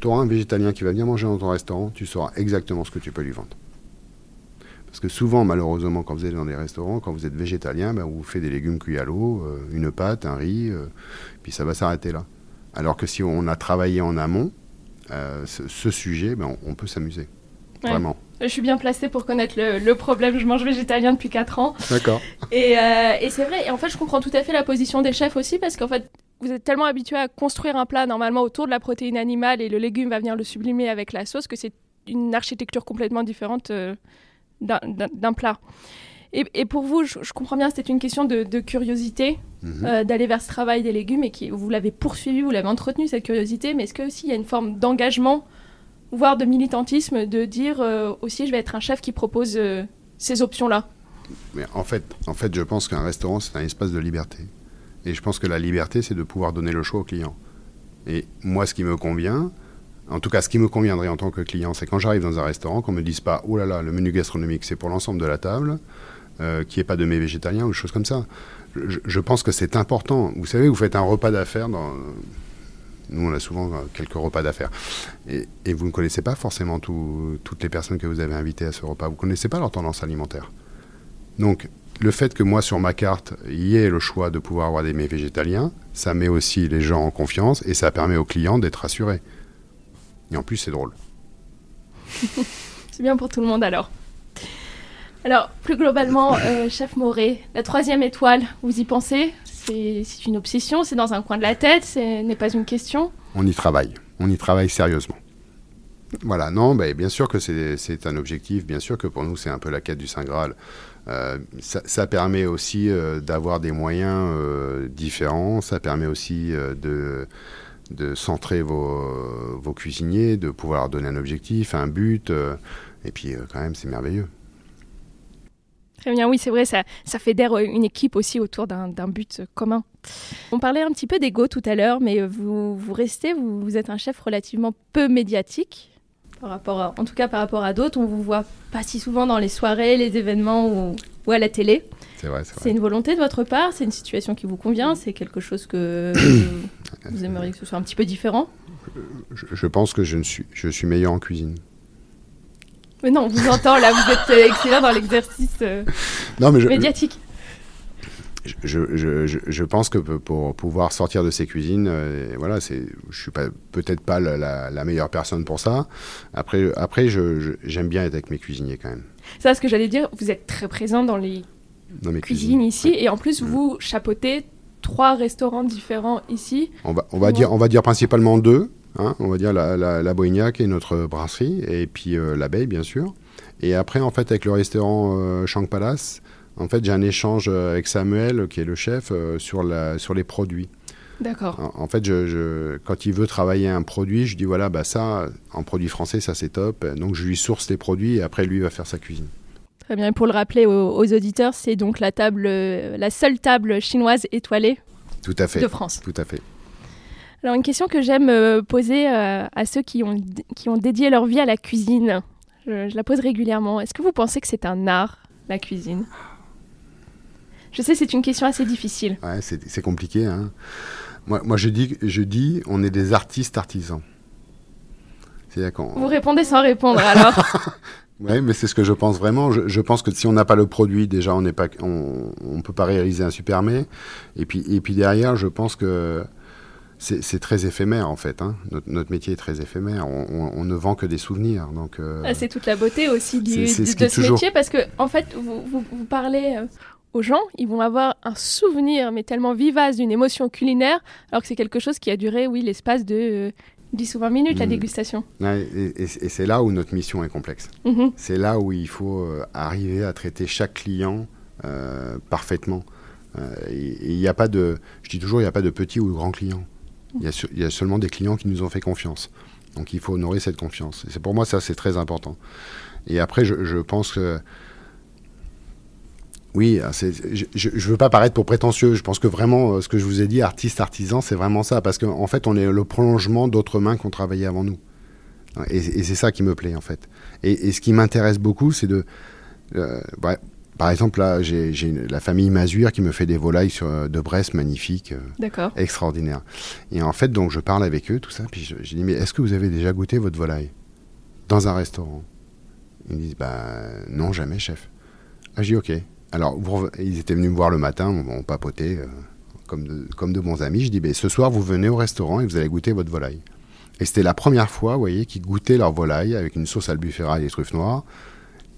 tu auras un végétalien qui va venir manger dans ton restaurant, tu sauras exactement ce que tu peux lui vendre. Parce que souvent, malheureusement, quand vous êtes dans des restaurants, quand vous êtes végétalien, ben, vous faites des légumes cuits à l'eau, euh, une pâte, un riz, euh, puis ça va s'arrêter là. Alors que si on a travaillé en amont, euh, ce, sujet, ben, on, peut s'amuser. Vraiment. Je suis bien placée pour connaître le, problème. Je mange végétalien depuis 4 ans. D'accord. Et, et c'est vrai. Et en fait, je comprends tout à fait la position des chefs aussi, parce qu'en fait, vous êtes tellement habitué à construire un plat normalement autour de la protéine animale et le légume va venir le sublimer avec la sauce que c'est une architecture complètement différente d'un plat. Et, pour vous, je, comprends bien, c'était une question de, curiosité, mhm. euh, d'aller vers ce travail des légumes, et qui, vous l'avez poursuivi, vous l'avez entretenu, cette curiosité, mais est-ce qu'il y a une forme d'engagement, voire de militantisme, de dire euh, aussi, je vais être un chef qui propose euh, ces options-là? Mais en fait, en fait, je pense qu'un restaurant, c'est un espace de liberté. Et je pense que la liberté, c'est de pouvoir donner le choix au client. Et moi, ce qui me convient, en tout cas, ce qui me conviendrait en tant que client, c'est quand j'arrive dans un restaurant, qu'on me dise pas « Oh là là, le menu gastronomique, c'est pour l'ensemble de la table euh, qu'il n'y ait pas de mets végétaliens ou choses comme ça. Je, pense que c'est important. Vous savez, vous faites un repas d'affaires. Nous, on a souvent quelques repas d'affaires. Et, vous ne connaissez pas forcément toutes les personnes que vous avez invitées à ce repas. Vous ne connaissez pas leur tendance alimentaire. Donc, le fait que moi, sur ma carte, il y ait le choix de pouvoir avoir des mets végétaliens, ça met aussi les gens en confiance et ça permet aux clients d'être rassurés. Et en plus, c'est drôle. c'est bien pour tout le monde alors. Alors, plus globalement, euh, Chef Moret, la troisième étoile, vous y pensez? C'est une obsession, c'est dans un coin de la tête, ce n'est pas une question? On y travaille, on y travaille sérieusement. Voilà, non, bah, bien sûr que c'est un objectif, bien sûr que pour nous c'est un peu la quête du Saint Graal. Euh, ça, permet aussi euh, d'avoir des moyens différents, ça permet aussi de de centrer vos, vos, cuisiniers, de pouvoir donner un objectif, un but. Euh, et puis, euh, quand même, c'est merveilleux. Très bien, oui, c'est vrai, ça, ça fédère une équipe aussi autour d'un but commun. On parlait un petit peu d'ego tout à l'heure, mais vous, vous restez, vous, êtes un chef relativement peu médiatique, par rapport en tout cas par rapport à d'autres. On vous voit pas si souvent dans les soirées, les événements ou, ou à la télé. C'est vrai, c'est une volonté de votre part, c'est une situation qui vous convient, c'est quelque chose que vous aimeriez que ce soit un petit peu différent je, pense que je, ne suis, je suis meilleur en cuisine. Mais non, on vous entend là, vous êtes euh, excellent dans l'exercice euh, médiatique. Je, je, je, pense que pour pouvoir sortir de ces cuisines, euh, voilà, c'est, je suis peut-être pas la, la, meilleure personne pour ça. Après, après, j'aime bien être avec mes cuisiniers quand même. C'est ce que j'allais dire. Vous êtes très présent dans les cuisines, ici, et en plus vous chapeautez trois restaurants différents ici. On va, on va dire, on va dire principalement deux. Hein, on va dire la, la, la Boignac et notre brasserie, et puis euh, l'abeille, bien sûr. Et après, en fait, avec le restaurant euh, Palace, en fait, j'ai un échange euh, avec Samuel, qui est le chef, euh, sur, la, sur les produits. D'accord. En, fait, je, quand il veut travailler un produit, je dis voilà, bah ça, en produit français, ça c'est top. Donc je lui source les produits et après lui va faire sa cuisine. Très bien. Et pour le rappeler aux, auditeurs, c'est donc la table, la seule table chinoise étoilée Tout à fait. de France. Tout à fait. Alors une question que j'aime euh, poser euh, à ceux qui ont, qui ont dédié leur vie à la cuisine, je, la pose régulièrement. Est-ce que vous pensez que c'est un art, la cuisine? Je sais, c'est une question assez difficile. Ouais, c'est compliqué. Hein. Moi, moi, je, dis, je dis, on est des artistes artisans. Vous répondez sans répondre alors Oui, mais c'est ce que je pense vraiment. Je, pense que si on n'a pas le produit, déjà, on ne on, peut pas réaliser un super mais. Et puis, et puis derrière, je pense que c'est très éphémère en fait. Hein. Notre, métier est très éphémère. On, ne vend que des souvenirs. Donc euh, ah, c'est toute la beauté aussi du, de ce métier parce que en fait vous, vous, parlez euh, aux gens, ils vont avoir un souvenir mais tellement vivace d'une émotion culinaire alors que c'est quelque chose qui a duré oui l'espace de 10 ou 20 minutes la mm. dégustation. et, c'est là où notre mission est complexe. Mm-hmm. C'est là où il faut euh, arriver à traiter chaque client parfaitement. Il n'y a pas de, je dis toujours, il n'y a pas de petit ou de grand client. Il y, a, seulement des clients qui nous ont fait confiance. Donc il faut honorer cette confiance. Et pour moi ça c'est très important. Et après je, pense que oui, je ne veux pas paraître pour prétentieux. Je pense que vraiment, euh, ce que je vous ai dit, artiste, artisan, c'est vraiment ça. Parce qu'en fait, on est le prolongement d'autres mains qui ont travaillé avant nous. Et, c'est ça qui me plaît, en fait. Et, ce qui m'intéresse beaucoup, c'est de. Euh, par exemple, là, j'ai la famille Mazur qui me fait des volailles sur, euh, de Brest magnifiques, euh, extraordinaires. Et en fait, donc, je parle avec eux, tout ça, puis je, dis, mais est-ce que vous avez déjà goûté votre volaille dans un restaurant? Ils me disent, bah non, jamais, chef. Ah, je dis, ok. Alors, ils étaient venus me voir le matin, on, papotait euh, comme, de, comme de bons amis. Je dis, bah, ce soir, vous venez au restaurant et vous allez goûter votre volaille. Et c'était la première fois, vous voyez, qu'ils goûtaient leur volaille avec une sauce albufera et des truffes noires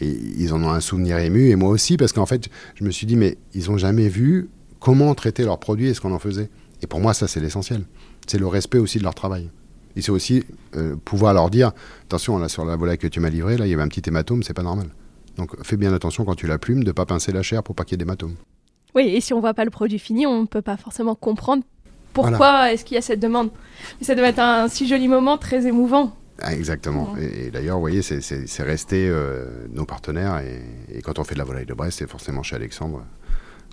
et ils en ont un souvenir ému, et moi aussi, parce qu'en fait, je me suis dit, mais ils n'ont jamais vu comment traiter leurs produits et ce qu'on en faisait. Et pour moi, ça, c'est l'essentiel. C'est le respect aussi de leur travail. Et c'est aussi euh, pouvoir leur dire, attention, là, sur la volaille que tu m'as livrée, là, il y avait un petit hématome, c'est pas normal. Donc, fais bien attention quand tu la plumes de ne pas pincer la chair pour pas qu'il y ait d'hématome. Oui, et si on voit pas le produit fini, on ne peut pas forcément comprendre pourquoi est-ce qu'il y a cette demande. Mais ça devait être un si joli moment, très émouvant. Ah, exactement. Et, d'ailleurs, vous voyez, c'est resté euh, nos partenaires. Et, quand on fait de la volaille de Brest, c'est forcément chez Alexandre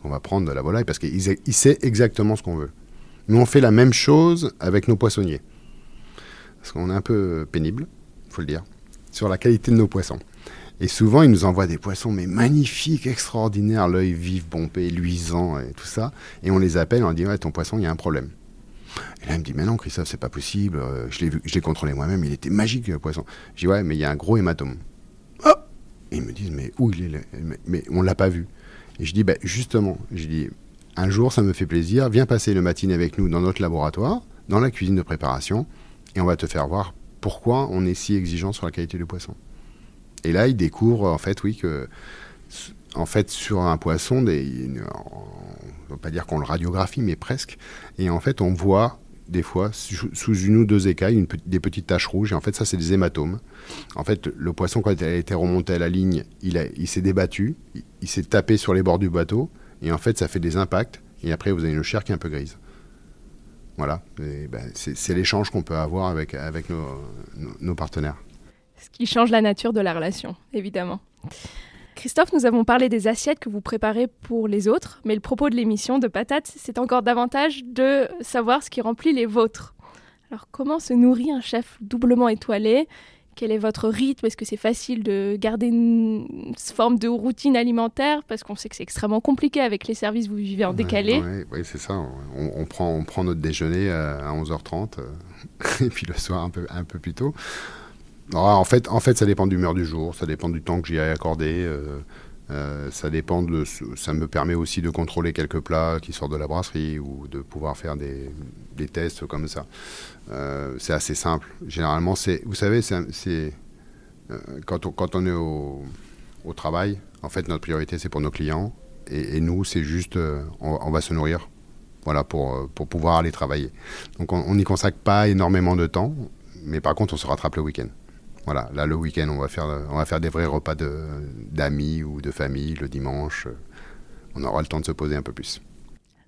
qu'on va prendre de la volaille parce qu'il il sait exactement ce qu'on veut. Nous, on fait la même chose avec nos poissonniers. Parce qu'on est un peu pénible, il faut le dire, sur la qualité de nos poissons. Et souvent, ils nous envoient des poissons, mais magnifiques, extraordinaires, l'œil vif, bombé, luisant et tout ça. Et on les appelle, on leur dit Ouais, ton poisson, il y a un problème. Et là, il me dit, mais non, Christophe, c'est pas possible. Euh, je l'ai contrôlé moi-même, il était magique, le poisson. Je dis, ouais, mais il y a un gros hématome. Et ils me disent, mais où il est mais, mais, on l'a pas vu. Et je dis, bah, justement, je dis, un jour, ça me fait plaisir, viens passer le matin avec nous dans notre laboratoire, dans la cuisine de préparation, et on va te faire voir pourquoi on est si exigeant sur la qualité du poisson. Et là, il découvre, en fait, oui, que en fait, sur un poisson, on ne va pas dire qu'on le radiographie, mais presque. Et en fait, on voit des fois sous une ou deux écailles des petites taches rouges. Et en fait, ça, c'est des hématomes. En fait, le poisson, quand il a été remonté à la ligne, il, s'est débattu, il, s'est tapé sur les bords du bateau. Et en fait, ça fait des impacts. Et après, vous avez une chair qui est un peu grise. Voilà, ben, c'est l'échange qu'on peut avoir avec, nos partenaires. Ce qui change la nature de la relation, évidemment. Christophe, nous avons parlé des assiettes que vous préparez pour les autres, mais le propos de l'émission de Patates, c'est encore davantage de savoir ce qui remplit les vôtres. Alors comment se nourrit un chef doublement étoilé? Quel est votre rythme? Est-ce que c'est facile de garder une forme de routine alimentaire? Parce qu'on sait que c'est extrêmement compliqué avec les services, vous vivez en décalé. Oui, c'est ça. On, prend, on prend notre déjeuner à 11h30 euh, et puis le soir un peu, un peu plus tôt. En, fait, en fait, ça dépend de l'humeur du jour, ça dépend du temps que j'y ai accordé. Euh, euh, ça dépend de, ça me permet aussi de contrôler quelques plats qui sortent de la brasserie ou de pouvoir faire des, tests comme ça. Euh, c'est assez simple. Généralement, c'est, vous savez, c'est, quand, on, quand on est au, travail, en fait, notre priorité c'est pour nos clients et, nous, c'est juste, on, va se nourrir, voilà, pour, pour pouvoir aller travailler. Donc, on n'y consacre pas énormément de temps, mais par contre, on se rattrape le week-end. Voilà, là le week-end, on va faire, on va faire des vrais repas d'amis ou de famille le dimanche. On aura le temps de se poser un peu plus.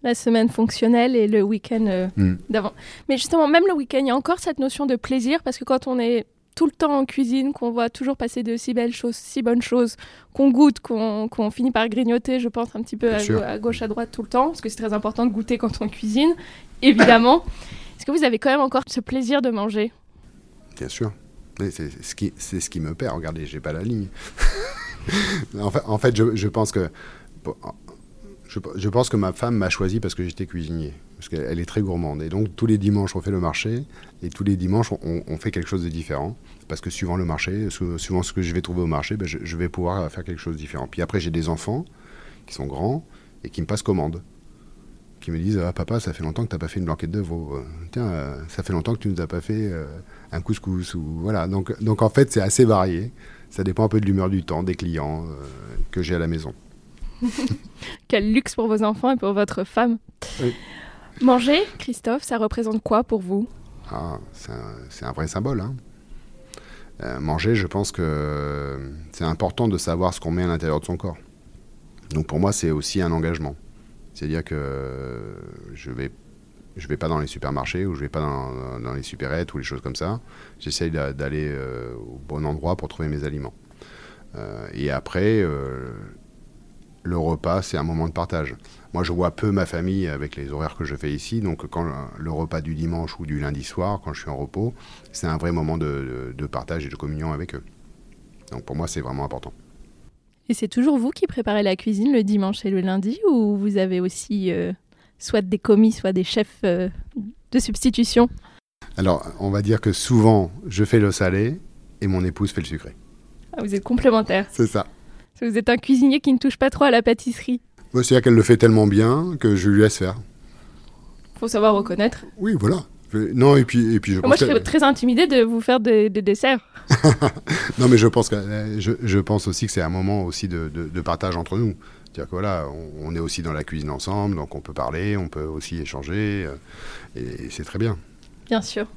La semaine fonctionnelle et le week-end euh, hmm. d'avant. Mais justement, même le week-end, il y a encore cette notion de plaisir parce que quand on est tout le temps en cuisine, qu'on voit toujours passer de si belles choses, si bonnes choses, qu'on goûte, qu'on finit par grignoter, je pense, un petit peu à, gauche, à droite tout le temps, parce que c'est très important de goûter quand on cuisine, évidemment. Est-ce que vous avez quand même encore ce plaisir de manger? Bien sûr. C'est ce, qui, me perd. Regardez, j'ai pas la ligne. en fait, je, pense que ma femme m'a choisi parce que j'étais cuisinier. Parce qu'elle est très gourmande. Et donc, tous les dimanches, on fait le marché. Et tous les dimanches, on, fait quelque chose de différent. Parce que suivant le marché, suivant ce que je vais trouver au marché, ben, je, vais pouvoir faire quelque chose de différent. Puis après, j'ai des enfants qui sont grands et qui me passent commande. Qui me disent ah, Papa, ça fait longtemps que tu n'as pas fait une blanquette de veau. Tiens, euh, ça fait longtemps que tu nous as pas fait euh, un couscous. Ou, voilà. donc, donc, en fait, c'est assez varié. Ça dépend un peu de l'humeur du temps, des clients euh, que j'ai à la maison. Quel luxe pour vos enfants et pour votre femme. Manger, Christophe, ça représente quoi pour vous? Ah, C'est un, vrai symbole. Hein. Euh, manger, je pense que c'est important de savoir ce qu'on met à l'intérieur de son corps. Donc pour moi, c'est aussi un engagement. C'est-à-dire que je vais je vais pas dans les supermarchés ou je vais pas dans, les supérettes ou les choses comme ça. J'essaye d'aller euh, au bon endroit pour trouver mes aliments. Euh, et après, le repas, c'est un moment de partage. Moi, je vois peu ma famille avec les horaires que je fais ici, donc quand le repas du dimanche ou du lundi soir, quand je suis en repos, c'est un vrai moment de, partage et de communion avec eux. Donc pour moi, c'est vraiment important. Et c'est toujours vous qui préparez la cuisine le dimanche et le lundi, ou vous avez aussi euh, soit des commis, soit des chefs euh, de substitution Alors, on va dire que souvent, je fais le salé et mon épouse fait le sucré. Ah, vous êtes complémentaires. C'est ça. Vous êtes un cuisinier qui ne touche pas trop à la pâtisserie. C'est-à-dire qu'elle le fait tellement bien que je lui laisse faire. Faut savoir reconnaître. Oui, voilà. Non, et puis, et puis je Moi, je serais très intimidée de vous faire des, desserts. non, mais je pense, que, je, pense aussi que c'est un moment aussi de, partage entre nous. C'est-à-dire que voilà, on, est aussi dans la cuisine ensemble, donc on peut parler, on peut aussi échanger, euh, et c'est très bien. Bien sûr.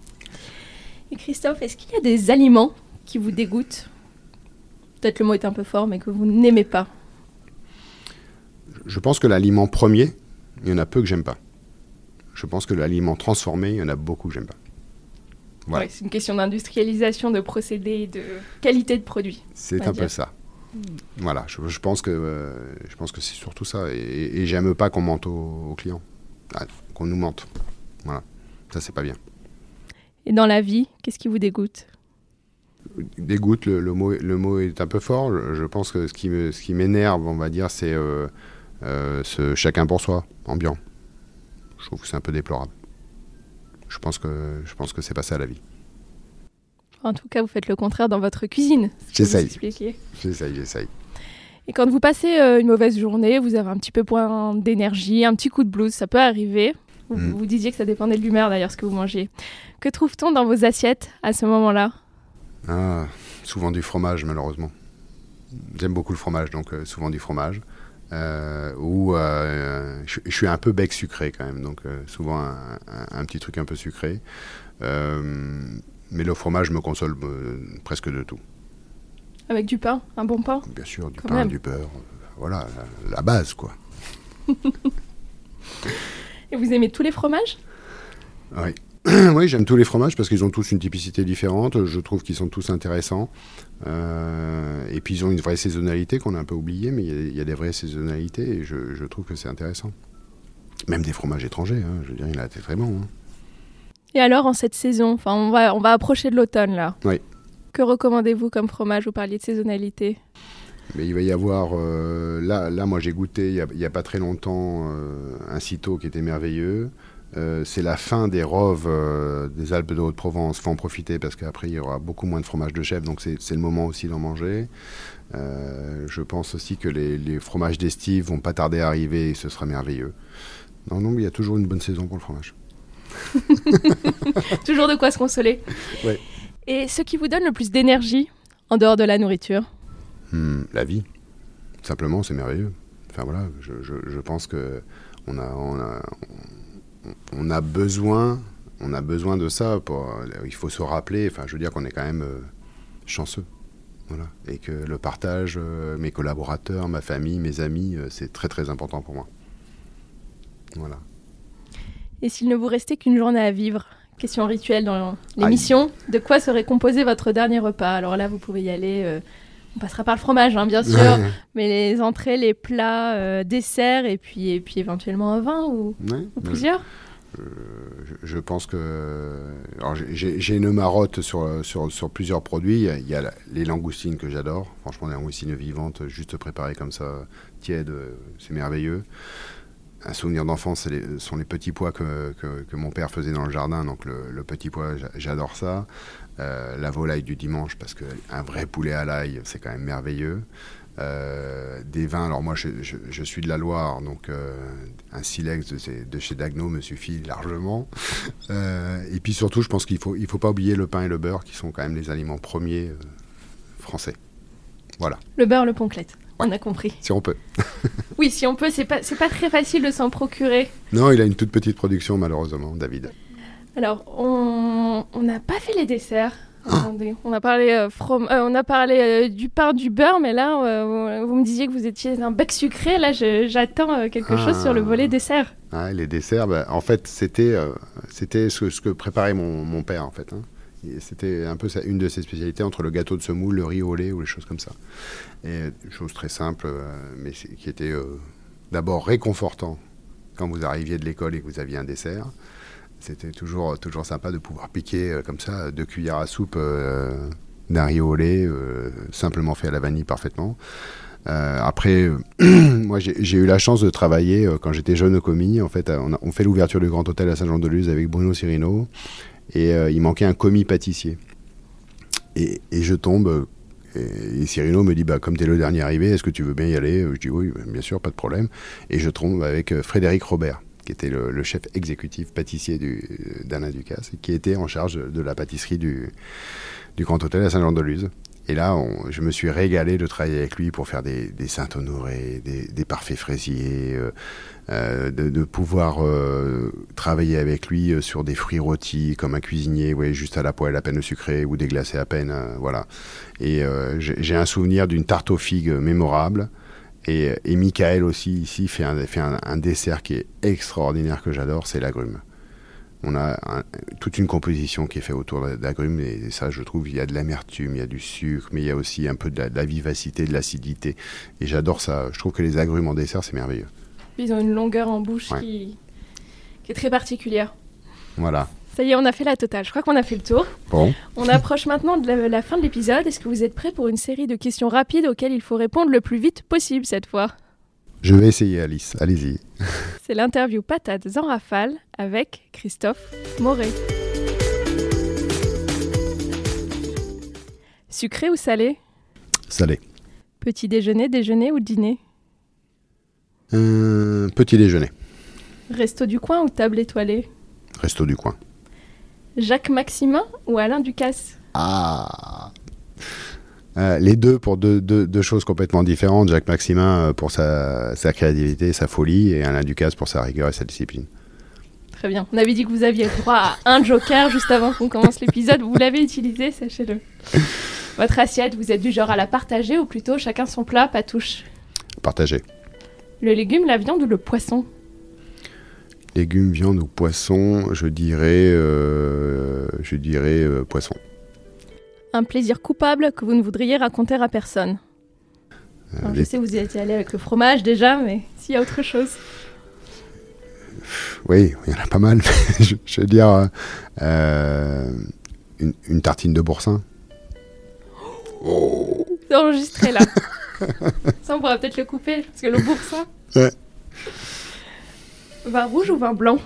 Et Christophe, est-ce qu'il y a des aliments qui vous dégoûtent? Peut-être le mot est un peu fort, mais que vous n'aimez pas Je pense que l'aliment premier, il y en a peu que j'aime pas. Je pense que l'aliment transformé, il y en a beaucoup que j'aime pas. Voilà. c'est une question d'industrialisation, de procédés, de qualité de produit. C'est un peu ça. Voilà, je, pense que euh, je pense que c'est surtout ça. Et, j'aime pas qu'on mente aux, clients, ah, qu'on nous mente. Voilà, ça c'est pas bien. Et dans la vie, qu'est-ce qui vous dégoûte? Dégoûte, le, le, mot, le mot est un peu fort. Je, pense que ce qui, me, ce qui m'énerve, on va dire, c'est euh, euh, ce chacun pour soi, ambiant. Je trouve que c'est un peu déplorable. Je pense que, je pense que c'est pas ça la vie. En tout cas, vous faites le contraire dans votre cuisine. J'essaye. J'essaye, j'essaye. Et quand vous passez euh, une mauvaise journée, vous avez un petit peu point d'énergie, un petit coup de blues, ça peut arriver. Vous, mm. vous disiez que ça dépendait de l'humeur d'ailleurs, ce que vous mangez. Que trouve-t-on dans vos assiettes à ce moment-là? Ah, souvent du fromage, malheureusement. J'aime beaucoup le fromage, donc euh, souvent du fromage. Euh, ou je, suis un peu bec sucré quand même, donc souvent un, petit truc un peu sucré. Mais le fromage me console presque de tout. Avec du pain, un bon pain Bien sûr, du pain, du beurre, voilà, la base quoi. Et vous aimez tous les fromages? Oui. oui, j'aime tous les fromages parce qu'ils ont tous une typicité différente. Je trouve qu'ils sont tous intéressants. Euh, et puis ils ont une vraie saisonnalité qu'on a un peu oubliée, mais il y, a des vraies saisonnalités et je, trouve que c'est intéressant. Même des fromages étrangers, hein, je veux dire, il a été très bon. Hein. Et alors, en cette saison, enfin, on va, on va approcher de l'automne là. Oui. Que recommandez-vous comme fromage? Vous parliez de saisonnalité. Mais il va y avoir, euh, là, là, moi j'ai goûté il n'y a, pas très longtemps euh, un cito qui était merveilleux. Euh, c'est la fin des roves des Alpes de Haute-Provence. Il faut en profiter parce qu'après, il y aura beaucoup moins de fromage de chèvre, donc c'est le moment aussi d'en manger. Je pense aussi que les, fromages d'estive vont pas tarder à arriver et ce sera merveilleux. Non, non, mais il y a toujours une bonne saison pour le fromage. toujours de quoi se consoler. Et ce qui vous donne le plus d'énergie en dehors de la nourriture hmm, La vie. Simplement, c'est merveilleux. Enfin voilà, je, pense que on a, on a on a besoin, on a besoin de ça. Pour, il faut se rappeler. Enfin, je veux dire qu'on est quand même euh, chanceux. Voilà. Et que le partage, euh, mes collaborateurs, ma famille, mes amis, euh, c'est très très important pour moi. Voilà. Et s'il ne vous restait qu'une journée à vivre, question rituelle dans l'émission, de quoi serait composé votre dernier repas? Alors là, vous pouvez y aller. on passera par le fromage, hein, bien sûr, mais les entrées, les plats, desserts, et puis, et puis éventuellement un vin ou, ou plusieurs je, pense que j'ai une marotte sur, sur, sur, plusieurs produits. Il y a, les langoustines que j'adore. Franchement, les langoustines vivantes, juste préparées comme ça, tièdes, c'est merveilleux. Un souvenir d'enfance, ce sont les petits pois que, mon père faisait dans le jardin. Donc le, petit pois, j'adore ça. Euh, la volaille du dimanche, parce qu'un vrai poulet à l'ail, c'est quand même merveilleux. Euh, des vins, alors moi je, suis de la Loire, donc euh, un silex de, chez Dagno me suffit largement. Et puis surtout, je pense qu'il ne faut, il faut pas oublier le pain et le beurre, qui sont quand même les aliments premiers français. Voilà. Le beurre, le ponclette. On a compris. Si on peut. oui, si on peut, c'est pas, pas très facile de s'en procurer. Non, il a une toute petite production, malheureusement, David. Alors, on n'a pas fait les desserts. On a parlé, euh, euh, on a parlé euh, du pain, du beurre, mais là, vous me disiez que vous étiez un bec sucré. Là, j'attends quelque chose sur le volet ah. dessert. Ah, les desserts, bah, en fait, c'était c'était ce, ce, que préparait mon, mon père, en fait. Hein. C'était un peu une de ses spécialités entre le gâteau de semoule, le riz au lait ou les choses comme ça. Et chose très simple, mais qui était d'abord réconfortant quand vous arriviez de l'école et que vous aviez un dessert. C'était toujours, toujours sympa de pouvoir piquer euh, comme ça deux cuillères à soupe euh, d'un riz au lait, euh, simplement fait à la vanille parfaitement. après, moi j'ai eu la chance de travailler quand j'étais jeune au commis. En fait, on, fait l'ouverture du Grand Hôtel à Saint-Jean-de-Luz avec Bruno Cirino et il manquait un commis pâtissier. Et, je tombe et, Cirino me dit bah, Comme tu es le dernier arrivé, est-ce que tu veux bien y aller? Je dis Oui, bien sûr, pas de problème. Et je tombe avec Frédéric Robert qui était le, chef exécutif pâtissier d'Alain Ducasse, et qui était en charge de la pâtisserie du, du Grand Hôtel à Saint-Jean-de-Luz. Et là, je me suis régalé de travailler avec lui pour faire des, Saint-Honoré, des, parfaits fraisiers, euh, euh, de, pouvoir euh, travailler avec lui sur des fruits rôtis comme un cuisinier, ouais, juste à la poêle à peine sucré ou déglacé à peine, voilà. Et j'ai un souvenir d'une tarte aux figues mémorable et, et Michael aussi, ici, fait, un, fait un, dessert qui est extraordinaire que j'adore, c'est l'agrume. On a toute une composition qui est faite autour d'agrumes et, ça, je trouve, il y a de l'amertume, il y a du sucre, mais il y a aussi un peu de la, vivacité, de l'acidité. Et j'adore ça. Je trouve que les agrumes en dessert, c'est merveilleux. Ils ont une longueur en bouche qui, qui est très particulière. Voilà. Ça y est, on a fait la totale. Je crois qu'on a fait le tour. Bon. On approche maintenant de la, fin de l'épisode. Est-ce que vous êtes prêts pour une série de questions rapides auxquelles il faut répondre le plus vite possible cette fois? Je vais essayer, Alice. Allez-y. C'est l'interview Patates en rafale avec Christophe Moret. Sucré ou salé? Salé. Petit déjeuner, déjeuner ou dîner? Euh, Petit déjeuner. Resto du coin ou table étoilée? Resto du coin. Jacques Maximin ou Alain Ducasse? Ah euh, les deux pour deux, deux, choses complètement différentes. Jacques Maximin euh, pour sa, sa, créativité, sa folie, et Alain Ducasse pour sa rigueur et sa discipline. Très bien. On avait dit que vous aviez droit à un joker juste avant qu'on commence l'épisode. Vous l'avez utilisé, sachez-le. Votre assiette, vous êtes du genre à la partager ou plutôt chacun son plat, pas touche? Partager. Le légume, la viande ou le poisson? Légumes, viande ou poisson, je dirais, euh, je dirais euh, poisson. Un plaisir coupable que vous ne voudriez raconter à personne. Euh, je sais, vous y êtes allé avec le fromage déjà, mais s'il y a autre chose. Oui, il y en a pas mal. je, veux dire, une, tartine de boursin. Oh. C'est enregistré là. Ça, on pourra peut-être le couper, parce que le boursin. Ouais. Vin rouge ou vin blanc?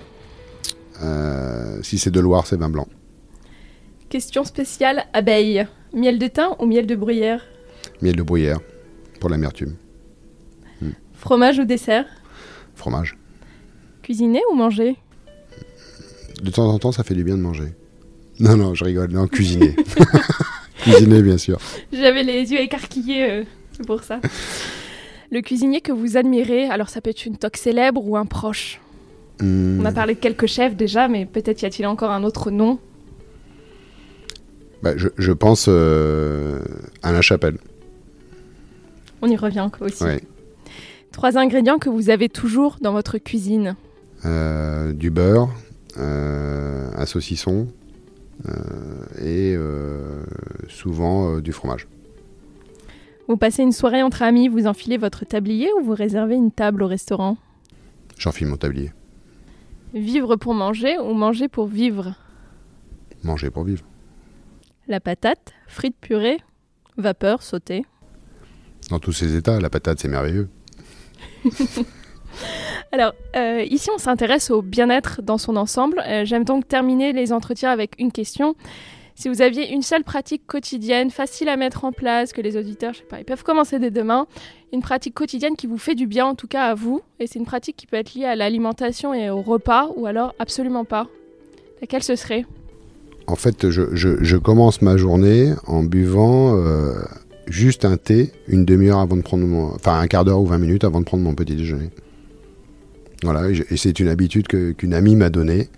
Euh, Si c'est de Loire, c'est vin blanc. Question spéciale abeille. Miel de thym ou miel de bruyère Miel de bruyère, pour l'amertume. Hmm. Fromage ou dessert Fromage. Cuisiner ou manger De temps en temps, ça fait du bien de manger. Non, non, je rigole. Non, cuisiner. cuisiner, bien sûr. J'avais les yeux écarquillés, euh, pour ça. Le cuisinier que vous admirez, alors ça peut être une toque célèbre ou un proche Hmm. On a parlé de quelques chefs déjà, mais peut-être y a-t-il encore un autre nom bah, je, pense euh, à la chapelle. On y revient aussi. Trois ingrédients que vous avez toujours dans votre cuisine euh, Du beurre, euh, un saucisson et souvent du fromage. Vous passez une soirée entre amis, vous enfilez votre tablier ou vous réservez une table au restaurant? J'enfile mon tablier. Vivre pour manger ou manger pour vivre? Manger pour vivre. La patate, frites purée, vapeur, sautée. Dans tous ces états, la patate, c'est merveilleux. Alors, euh, ici, on s'intéresse au bien-être dans son ensemble. Euh, J'aime donc terminer les entretiens avec une question. Si vous aviez une seule pratique quotidienne, facile à mettre en place, que les auditeurs, je sais pas, ils peuvent commencer dès demain, une pratique quotidienne qui vous fait du bien, en tout cas à vous, et c'est une pratique qui peut être liée à l'alimentation et au repas, ou alors absolument pas. Laquelle ce serait? En fait, je, je- je commence ma journée en buvant euh, juste un thé une demi-heure avant de prendre mon... Enfin, un quart d'heure ou 20 minutes avant de prendre mon petit déjeuner. Voilà, et, c'est une habitude qu'une amie m'a donnée.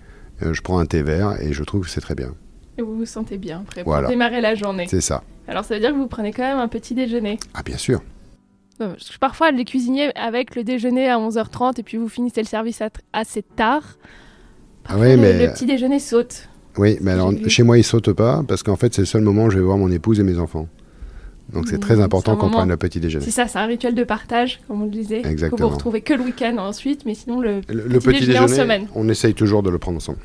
Euh, je prends un thé vert et je trouve que c'est très bien. Et vous vous sentez bien, Voilà. pour démarrer la journée. C'est ça. Alors ça veut dire que vous prenez quand même un petit déjeuner. Ah, bien sûr. Non, parfois, les cuisiniers avec le déjeuner à 11h30 et puis vous finissez le service assez tard. Ah Parfois, ouais, le, mais- le petit déjeuner saute. Oui, mais alors chez moi, il saute pas parce qu'en fait, c'est le seul moment où je vais voir mon épouse et mes enfants. Donc c'est Mmh, très c'est important qu'on prenne le petit déjeuner. C'est ça, c'est un rituel de partage, comme on le disait. Exactement. vous retrouvez que le week-end ensuite, mais sinon le. Le, le Petit déjeuner en semaine. on essaye toujours de le prendre ensemble.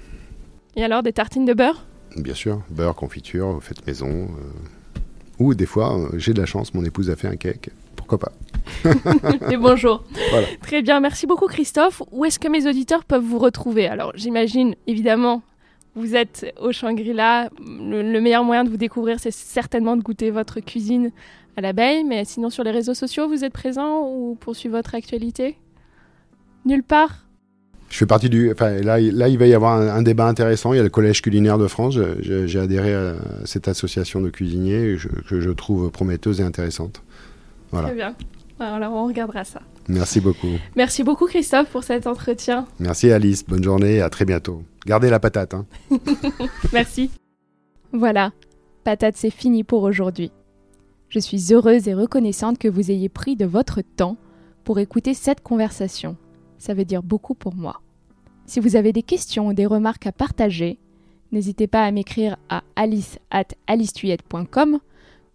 Et alors des tartines de beurre? Bien sûr, beurre, confiture, faites maison. euh, Ou des fois, euh, j'ai de la chance, mon épouse a fait un cake. Pourquoi pas Et bonjour. Voilà. Très bien, merci beaucoup Christophe. Où est-ce que mes auditeurs peuvent vous retrouver? Alors j'imagine évidemment, vous êtes au Shangri-La. Le, le meilleur moyen de vous découvrir, c'est certainement de goûter votre cuisine à l'abeille. Mais sinon, sur les réseaux sociaux, vous êtes présent ou poursuivez votre actualité? Nulle part? Je fais partie du. Enfin, là, il- là, il va y avoir un, un débat intéressant. Il y a le Collège culinaire de France. J'ai adhéré à cette association de cuisiniers que je trouve prometteuse et intéressante. Voilà. Très bien. Alors on regardera ça. Merci beaucoup. Merci beaucoup Christophe pour cet entretien. Merci Alice. Bonne journée. À très bientôt. Gardez la patate. Hein. Merci. Voilà, patate, c'est fini pour aujourd'hui. Je suis heureuse et reconnaissante que vous ayez pris de votre temps pour écouter cette conversation. Ça veut dire beaucoup pour moi. Si vous avez des questions ou des remarques à partager, n'hésitez pas à m'écrire à alice at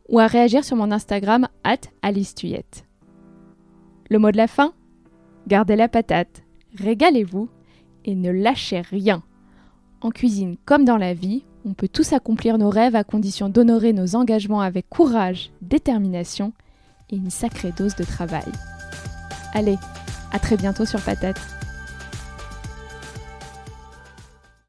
ou à réagir sur mon Instagram at alicetuyette. Le mot de la fin? Gardez la patate, régalez-vous et ne lâchez rien. En cuisine comme dans la vie, on peut tous accomplir nos rêves à condition d'honorer nos engagements avec courage, détermination et une sacrée dose de travail. Allez, à très bientôt sur Patate.